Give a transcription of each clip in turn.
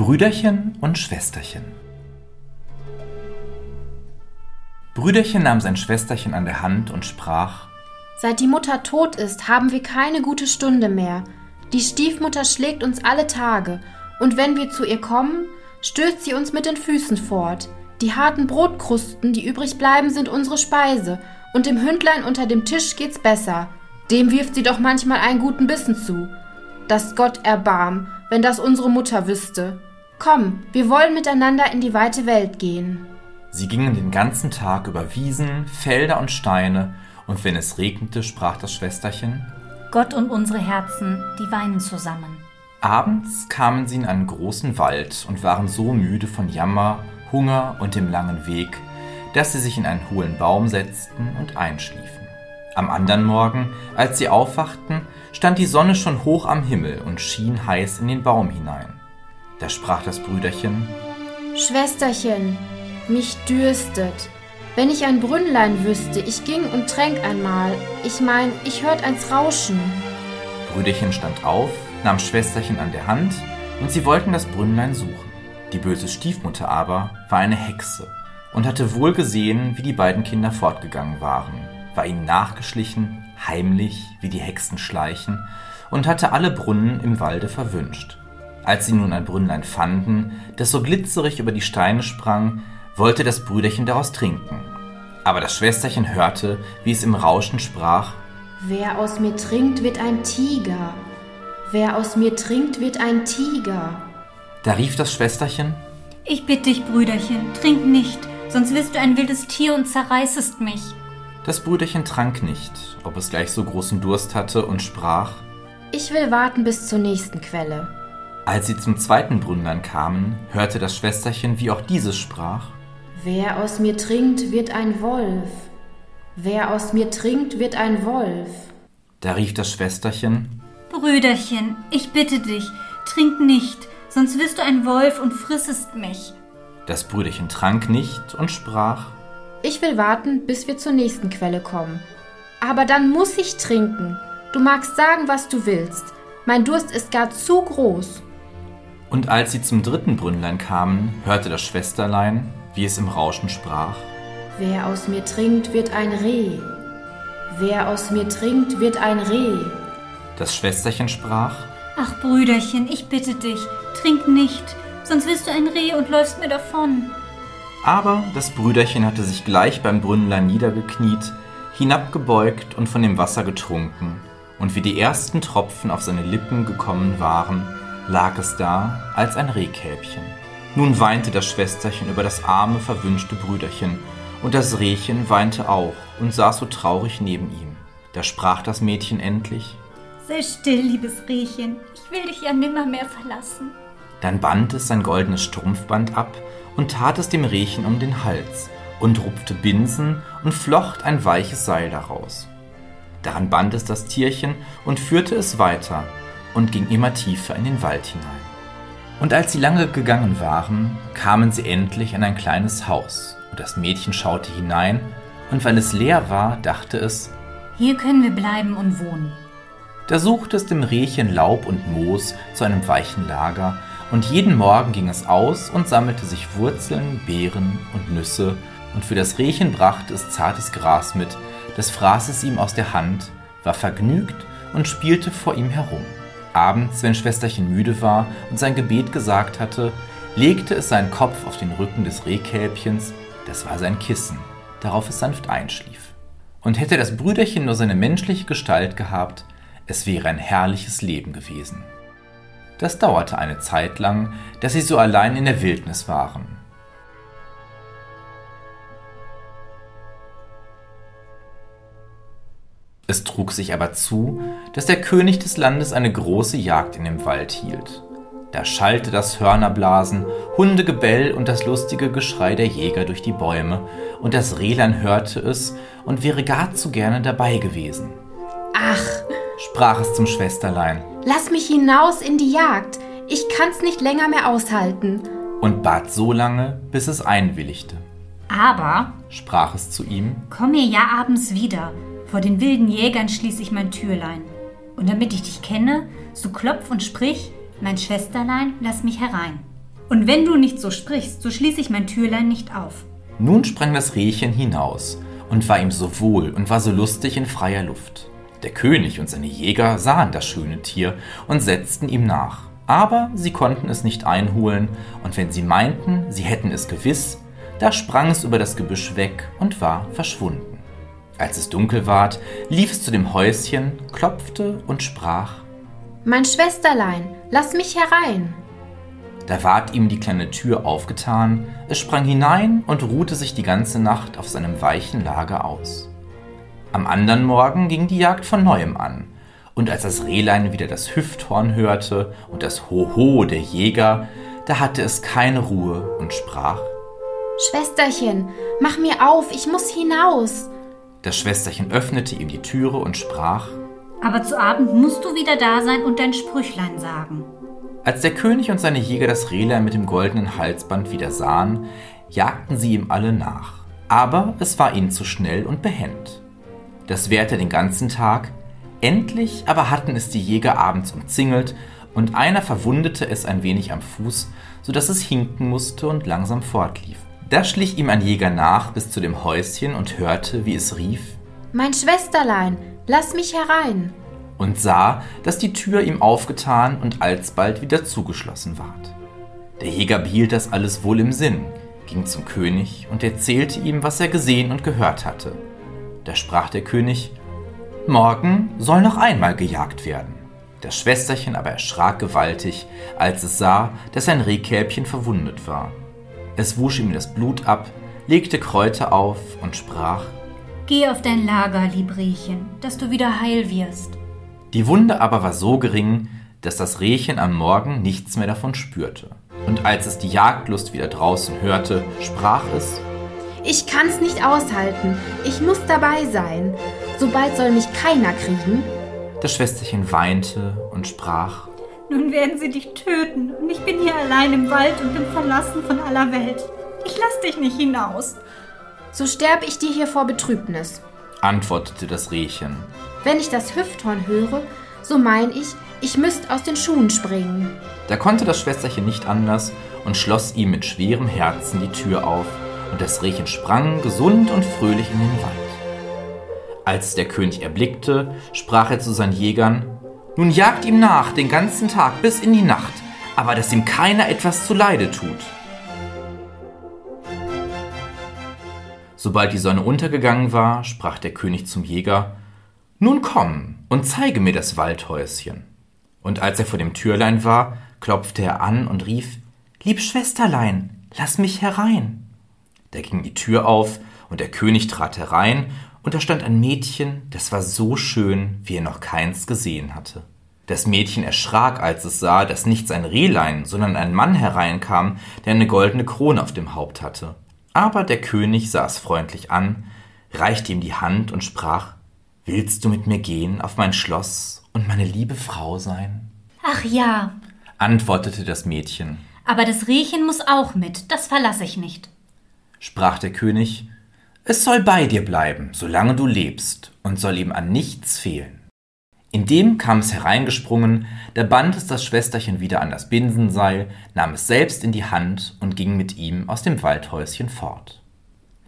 Brüderchen und Schwesterchen. Brüderchen nahm sein Schwesterchen an der Hand und sprach Seit die Mutter tot ist, haben wir keine gute Stunde mehr. Die Stiefmutter schlägt uns alle Tage, und wenn wir zu ihr kommen, stößt sie uns mit den Füßen fort. Die harten Brotkrusten, die übrig bleiben, sind unsere Speise, und dem Hündlein unter dem Tisch geht's besser. Dem wirft sie doch manchmal einen guten Bissen zu. Dass Gott erbarm, wenn das unsere Mutter wüsste. Komm, wir wollen miteinander in die weite Welt gehen. Sie gingen den ganzen Tag über Wiesen, Felder und Steine, und wenn es regnete, sprach das Schwesterchen Gott und unsere Herzen, die weinen zusammen. Abends kamen sie in einen großen Wald und waren so müde von Jammer, Hunger und dem langen Weg, dass sie sich in einen hohlen Baum setzten und einschliefen. Am anderen Morgen, als sie aufwachten, stand die Sonne schon hoch am Himmel und schien heiß in den Baum hinein. Da sprach das Brüderchen Schwesterchen, mich dürstet. Wenn ich ein Brünnlein wüsste, ich ging und tränk einmal. Ich mein, ich hört eins rauschen. Brüderchen stand auf, nahm Schwesterchen an der Hand, und sie wollten das Brünnlein suchen. Die böse Stiefmutter aber war eine Hexe und hatte wohl gesehen, wie die beiden Kinder fortgegangen waren war ihnen nachgeschlichen, heimlich, wie die Hexen schleichen, und hatte alle Brunnen im Walde verwünscht. Als sie nun ein Brünnlein fanden, das so glitzerig über die Steine sprang, wollte das Brüderchen daraus trinken. Aber das Schwesterchen hörte, wie es im Rauschen sprach Wer aus mir trinkt, wird ein Tiger. Wer aus mir trinkt, wird ein Tiger. Da rief das Schwesterchen Ich bitte dich, Brüderchen, trink nicht, sonst wirst du ein wildes Tier und zerreißest mich. Das Brüderchen trank nicht, ob es gleich so großen Durst hatte, und sprach Ich will warten bis zur nächsten Quelle. Als sie zum zweiten Brünnlein kamen, hörte das Schwesterchen, wie auch dieses sprach Wer aus mir trinkt, wird ein Wolf. Wer aus mir trinkt, wird ein Wolf. Da rief das Schwesterchen Brüderchen, ich bitte dich, trink nicht, sonst wirst du ein Wolf und frissest mich. Das Brüderchen trank nicht und sprach ich will warten, bis wir zur nächsten Quelle kommen. Aber dann muss ich trinken. Du magst sagen, was du willst. Mein Durst ist gar zu groß. Und als sie zum dritten Brünnlein kamen, hörte das Schwesterlein, wie es im Rauschen sprach. Wer aus mir trinkt, wird ein Reh. Wer aus mir trinkt, wird ein Reh. Das Schwesterchen sprach. Ach, Brüderchen, ich bitte dich, trink nicht, sonst wirst du ein Reh und läufst mir davon. Aber das Brüderchen hatte sich gleich beim Brünnlein niedergekniet, hinabgebeugt und von dem Wasser getrunken, und wie die ersten Tropfen auf seine Lippen gekommen waren, lag es da als ein Rehkälbchen. Nun weinte das Schwesterchen über das arme, verwünschte Brüderchen, und das Rehchen weinte auch und saß so traurig neben ihm. Da sprach das Mädchen endlich Sei still, liebes Rehchen, ich will dich ja nimmermehr verlassen. Dann band es sein goldenes Strumpfband ab und tat es dem Rehchen um den Hals und rupfte Binsen und flocht ein weiches Seil daraus. Daran band es das Tierchen und führte es weiter und ging immer tiefer in den Wald hinein. Und als sie lange gegangen waren, kamen sie endlich an ein kleines Haus, und das Mädchen schaute hinein, und weil es leer war, dachte es, hier können wir bleiben und wohnen. Da suchte es dem Rehchen Laub und Moos zu einem weichen Lager, und jeden Morgen ging es aus und sammelte sich Wurzeln, Beeren und Nüsse, und für das Rehchen brachte es zartes Gras mit, das fraß es ihm aus der Hand, war vergnügt und spielte vor ihm herum. Abends, wenn Schwesterchen müde war und sein Gebet gesagt hatte, legte es seinen Kopf auf den Rücken des Rehkälbchens, das war sein Kissen, darauf es sanft einschlief. Und hätte das Brüderchen nur seine menschliche Gestalt gehabt, es wäre ein herrliches Leben gewesen. Das dauerte eine Zeit lang, dass sie so allein in der Wildnis waren. Es trug sich aber zu, dass der König des Landes eine große Jagd in dem Wald hielt. Da schallte das Hörnerblasen, Hundegebell und das lustige Geschrei der Jäger durch die Bäume, und das Rehlein hörte es und wäre gar zu gerne dabei gewesen. Ach, sprach es zum Schwesterlein, Lass mich hinaus in die Jagd. Ich kann's nicht länger mehr aushalten. Und bat so lange, bis es einwilligte. Aber, sprach es zu ihm, komm mir ja abends wieder. Vor den wilden Jägern schließe ich mein Türlein. Und damit ich dich kenne, so klopf und sprich, mein Schwesterlein, lass mich herein. Und wenn du nicht so sprichst, so schließe ich mein Türlein nicht auf. Nun sprang das Rehchen hinaus und war ihm so wohl und war so lustig in freier Luft. Der König und seine Jäger sahen das schöne Tier und setzten ihm nach. Aber sie konnten es nicht einholen, und wenn sie meinten, sie hätten es gewiss, da sprang es über das Gebüsch weg und war verschwunden. Als es dunkel ward, lief es zu dem Häuschen, klopfte und sprach Mein Schwesterlein, lass mich herein. Da ward ihm die kleine Tür aufgetan, es sprang hinein und ruhte sich die ganze Nacht auf seinem weichen Lager aus. Am andern Morgen ging die Jagd von neuem an, und als das Rehlein wieder das Hüfthorn hörte und das Hoho der Jäger, da hatte es keine Ruhe und sprach Schwesterchen, mach mir auf, ich muss hinaus. Das Schwesterchen öffnete ihm die Türe und sprach Aber zu Abend musst du wieder da sein und dein Sprüchlein sagen. Als der König und seine Jäger das Rehlein mit dem goldenen Halsband wieder sahen, jagten sie ihm alle nach. Aber es war ihnen zu schnell und behend. Das währte den ganzen Tag, endlich aber hatten es die Jäger abends umzingelt, und einer verwundete es ein wenig am Fuß, so dass es hinken musste und langsam fortlief. Da schlich ihm ein Jäger nach bis zu dem Häuschen und hörte, wie es rief Mein Schwesterlein, lass mich herein. und sah, dass die Tür ihm aufgetan und alsbald wieder zugeschlossen ward. Der Jäger behielt das alles wohl im Sinn, ging zum König und erzählte ihm, was er gesehen und gehört hatte. Da sprach der König, Morgen soll noch einmal gejagt werden. Das Schwesterchen aber erschrak gewaltig, als es sah, dass sein Rehkälbchen verwundet war. Es wusch ihm das Blut ab, legte Kräuter auf und sprach, Geh auf dein Lager, lieb Rehchen, dass du wieder heil wirst. Die Wunde aber war so gering, dass das Rehchen am Morgen nichts mehr davon spürte. Und als es die Jagdlust wieder draußen hörte, sprach es, Ich kann's nicht aushalten. Ich muss dabei sein. Sobald soll mich keiner kriegen. das Schwesterchen weinte und sprach, Nun werden sie dich töten und ich bin hier allein im Wald und bin verlassen von aller Welt. Ich lass dich nicht hinaus. So sterb ich dir hier vor Betrübnis. antwortete das Rehchen. Wenn ich das Hüfthorn höre, so mein ich, ich müsst aus den Schuhen springen. Da konnte das Schwesterchen nicht anders und schloss ihm mit schwerem Herzen die Tür auf, und das Rehchen sprang gesund und fröhlich in den Wald. Als es der König erblickte, sprach er zu seinen Jägern, Nun jagt ihm nach den ganzen Tag bis in die Nacht, aber dass ihm keiner etwas zuleide tut. Sobald die Sonne untergegangen war, sprach der König zum Jäger, Nun komm und zeige mir das Waldhäuschen. Und als er vor dem Türlein war, klopfte er an und rief, Lieb Schwesterlein, lass mich herein. Da ging die Tür auf, und der König trat herein, und da stand ein Mädchen, das war so schön, wie er noch keins gesehen hatte. Das Mädchen erschrak, als es sah, dass nicht sein Rehlein, sondern ein Mann hereinkam, der eine goldene Krone auf dem Haupt hatte. Aber der König sah es freundlich an, reichte ihm die Hand und sprach, Willst du mit mir gehen auf mein Schloss und meine liebe Frau sein? Ach ja, antwortete das Mädchen. aber das Rehchen muss auch mit, das verlasse ich nicht. Sprach der König, es soll bei dir bleiben, solange du lebst, und soll ihm an nichts fehlen. Indem kam es hereingesprungen, da band es das Schwesterchen wieder an das Binsenseil, nahm es selbst in die Hand und ging mit ihm aus dem Waldhäuschen fort.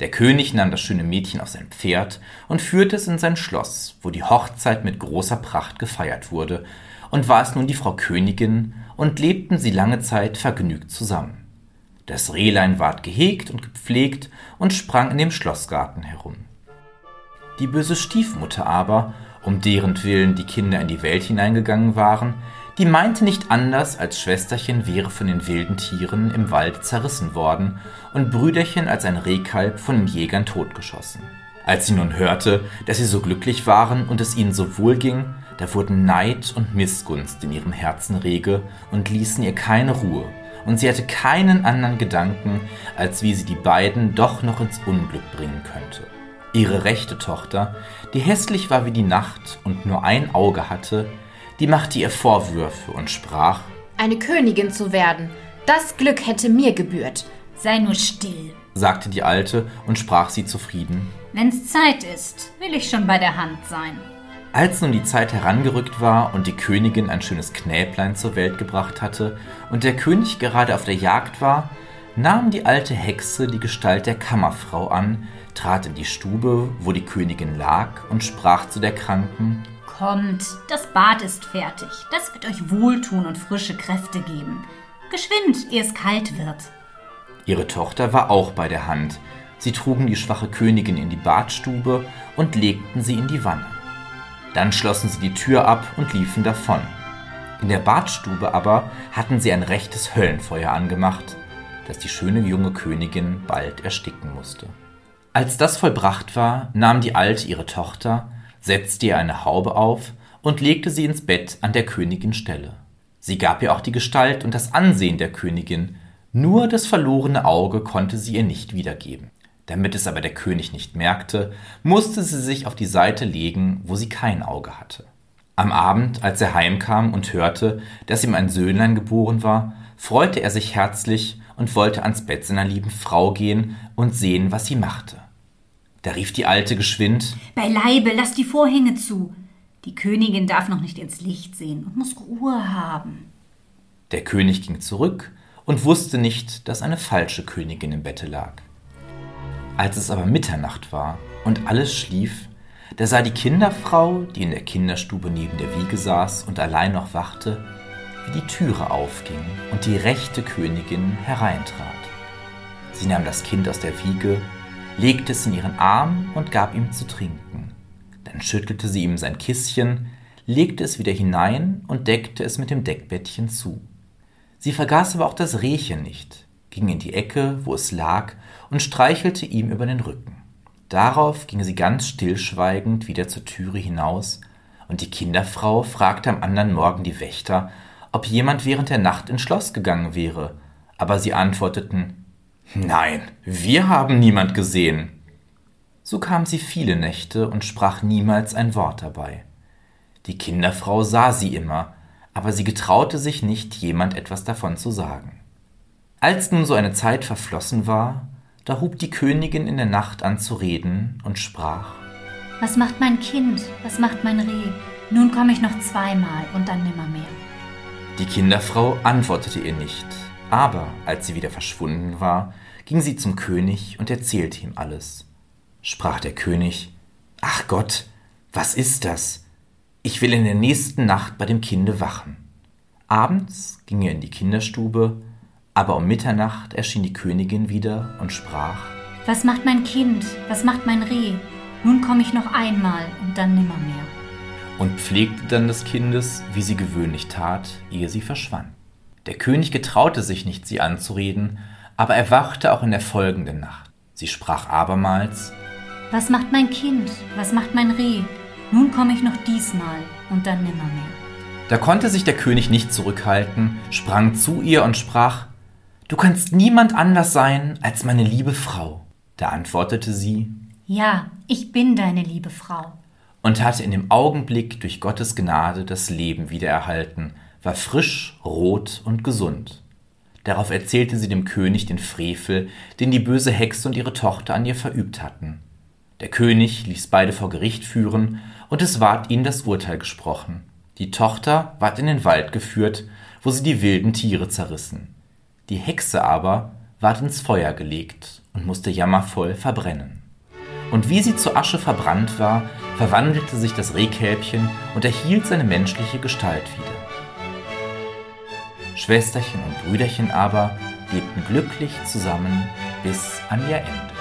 Der König nahm das schöne Mädchen auf sein Pferd und führte es in sein Schloss, wo die Hochzeit mit großer Pracht gefeiert wurde, und war es nun die Frau Königin, und lebten sie lange Zeit vergnügt zusammen. Das Rehlein ward gehegt und gepflegt und sprang in dem Schlossgarten herum. Die böse Stiefmutter aber, um deren Willen die Kinder in die Welt hineingegangen waren, die meinte nicht anders, als Schwesterchen wäre von den wilden Tieren im Wald zerrissen worden und Brüderchen als ein Rehkalb von den Jägern totgeschossen. Als sie nun hörte, dass sie so glücklich waren und es ihnen so wohl ging, da wurden Neid und Missgunst in ihrem Herzen rege und ließen ihr keine Ruhe, und sie hatte keinen anderen Gedanken, als wie sie die beiden doch noch ins Unglück bringen könnte. Ihre rechte Tochter, die hässlich war wie die Nacht und nur ein Auge hatte, die machte ihr Vorwürfe und sprach, Eine Königin zu werden, das Glück hätte mir gebührt. Sei nur still. sagte die Alte und sprach sie zufrieden. Wenn's Zeit ist, will ich schon bei der Hand sein. Als nun die Zeit herangerückt war und die Königin ein schönes Knäblein zur Welt gebracht hatte und der König gerade auf der Jagd war, nahm die alte Hexe die Gestalt der Kammerfrau an, trat in die Stube, wo die Königin lag, und sprach zu der Kranken Kommt, das Bad ist fertig. Das wird euch wohltun und frische Kräfte geben. Geschwind, ehe es kalt wird. Ihre Tochter war auch bei der Hand. Sie trugen die schwache Königin in die Badstube und legten sie in die Wanne. Dann schlossen sie die Tür ab und liefen davon. In der Badstube aber hatten sie ein rechtes Höllenfeuer angemacht, das die schöne junge Königin bald ersticken musste. Als das vollbracht war, nahm die Alte ihre Tochter, setzte ihr eine Haube auf und legte sie ins Bett an der Königin Stelle. Sie gab ihr auch die Gestalt und das Ansehen der Königin, nur das verlorene Auge konnte sie ihr nicht wiedergeben. Damit es aber der König nicht merkte, musste sie sich auf die Seite legen, wo sie kein Auge hatte. Am Abend, als er heimkam und hörte, dass ihm ein Söhnlein geboren war, freute er sich herzlich und wollte ans Bett seiner lieben Frau gehen und sehen, was sie machte. Da rief die Alte geschwind Beileibe, lass die Vorhänge zu. Die Königin darf noch nicht ins Licht sehen und muss Ruhe haben. Der König ging zurück und wusste nicht, dass eine falsche Königin im Bette lag. Als es aber Mitternacht war und alles schlief, da sah die Kinderfrau, die in der Kinderstube neben der Wiege saß und allein noch wachte, wie die Türe aufging und die rechte Königin hereintrat. Sie nahm das Kind aus der Wiege, legte es in ihren Arm und gab ihm zu trinken. Dann schüttelte sie ihm sein Kisschen, legte es wieder hinein und deckte es mit dem Deckbettchen zu. Sie vergaß aber auch das Rehchen nicht, ging in die Ecke, wo es lag, und streichelte ihm über den Rücken. Darauf ging sie ganz stillschweigend wieder zur Türe hinaus, und die Kinderfrau fragte am anderen Morgen die Wächter, ob jemand während der Nacht ins Schloss gegangen wäre, aber sie antworteten Nein, wir haben niemand gesehen. So kam sie viele Nächte und sprach niemals ein Wort dabei. Die Kinderfrau sah sie immer, aber sie getraute sich nicht, jemand etwas davon zu sagen. Als nun so eine Zeit verflossen war, da hub die Königin in der Nacht an zu reden und sprach Was macht mein Kind? Was macht mein Reh? Nun komme ich noch zweimal und dann nimmermehr. Die Kinderfrau antwortete ihr nicht, aber als sie wieder verschwunden war, ging sie zum König und erzählte ihm alles. Sprach der König Ach Gott, was ist das? Ich will in der nächsten Nacht bei dem Kinde wachen. Abends ging er in die Kinderstube, aber um Mitternacht erschien die Königin wieder und sprach Was macht mein Kind? Was macht mein Reh? Nun komme ich noch einmal und dann nimmermehr. Und pflegte dann des Kindes, wie sie gewöhnlich tat, ehe sie verschwand. Der König getraute sich nicht, sie anzureden, aber er wachte auch in der folgenden Nacht. Sie sprach abermals Was macht mein Kind? Was macht mein Reh? Nun komme ich noch diesmal und dann nimmermehr. Da konnte sich der König nicht zurückhalten, sprang zu ihr und sprach Du kannst niemand anders sein als meine liebe Frau. Da antwortete sie Ja, ich bin deine liebe Frau. und hatte in dem Augenblick durch Gottes Gnade das Leben wiedererhalten, war frisch, rot und gesund. Darauf erzählte sie dem König den Frevel, den die böse Hexe und ihre Tochter an ihr verübt hatten. Der König ließ beide vor Gericht führen, und es ward ihnen das Urteil gesprochen. Die Tochter ward in den Wald geführt, wo sie die wilden Tiere zerrissen. Die Hexe aber ward ins Feuer gelegt und musste jammervoll verbrennen. Und wie sie zu Asche verbrannt war, verwandelte sich das Rehkälbchen und erhielt seine menschliche Gestalt wieder. Schwesterchen und Brüderchen aber lebten glücklich zusammen bis an ihr Ende.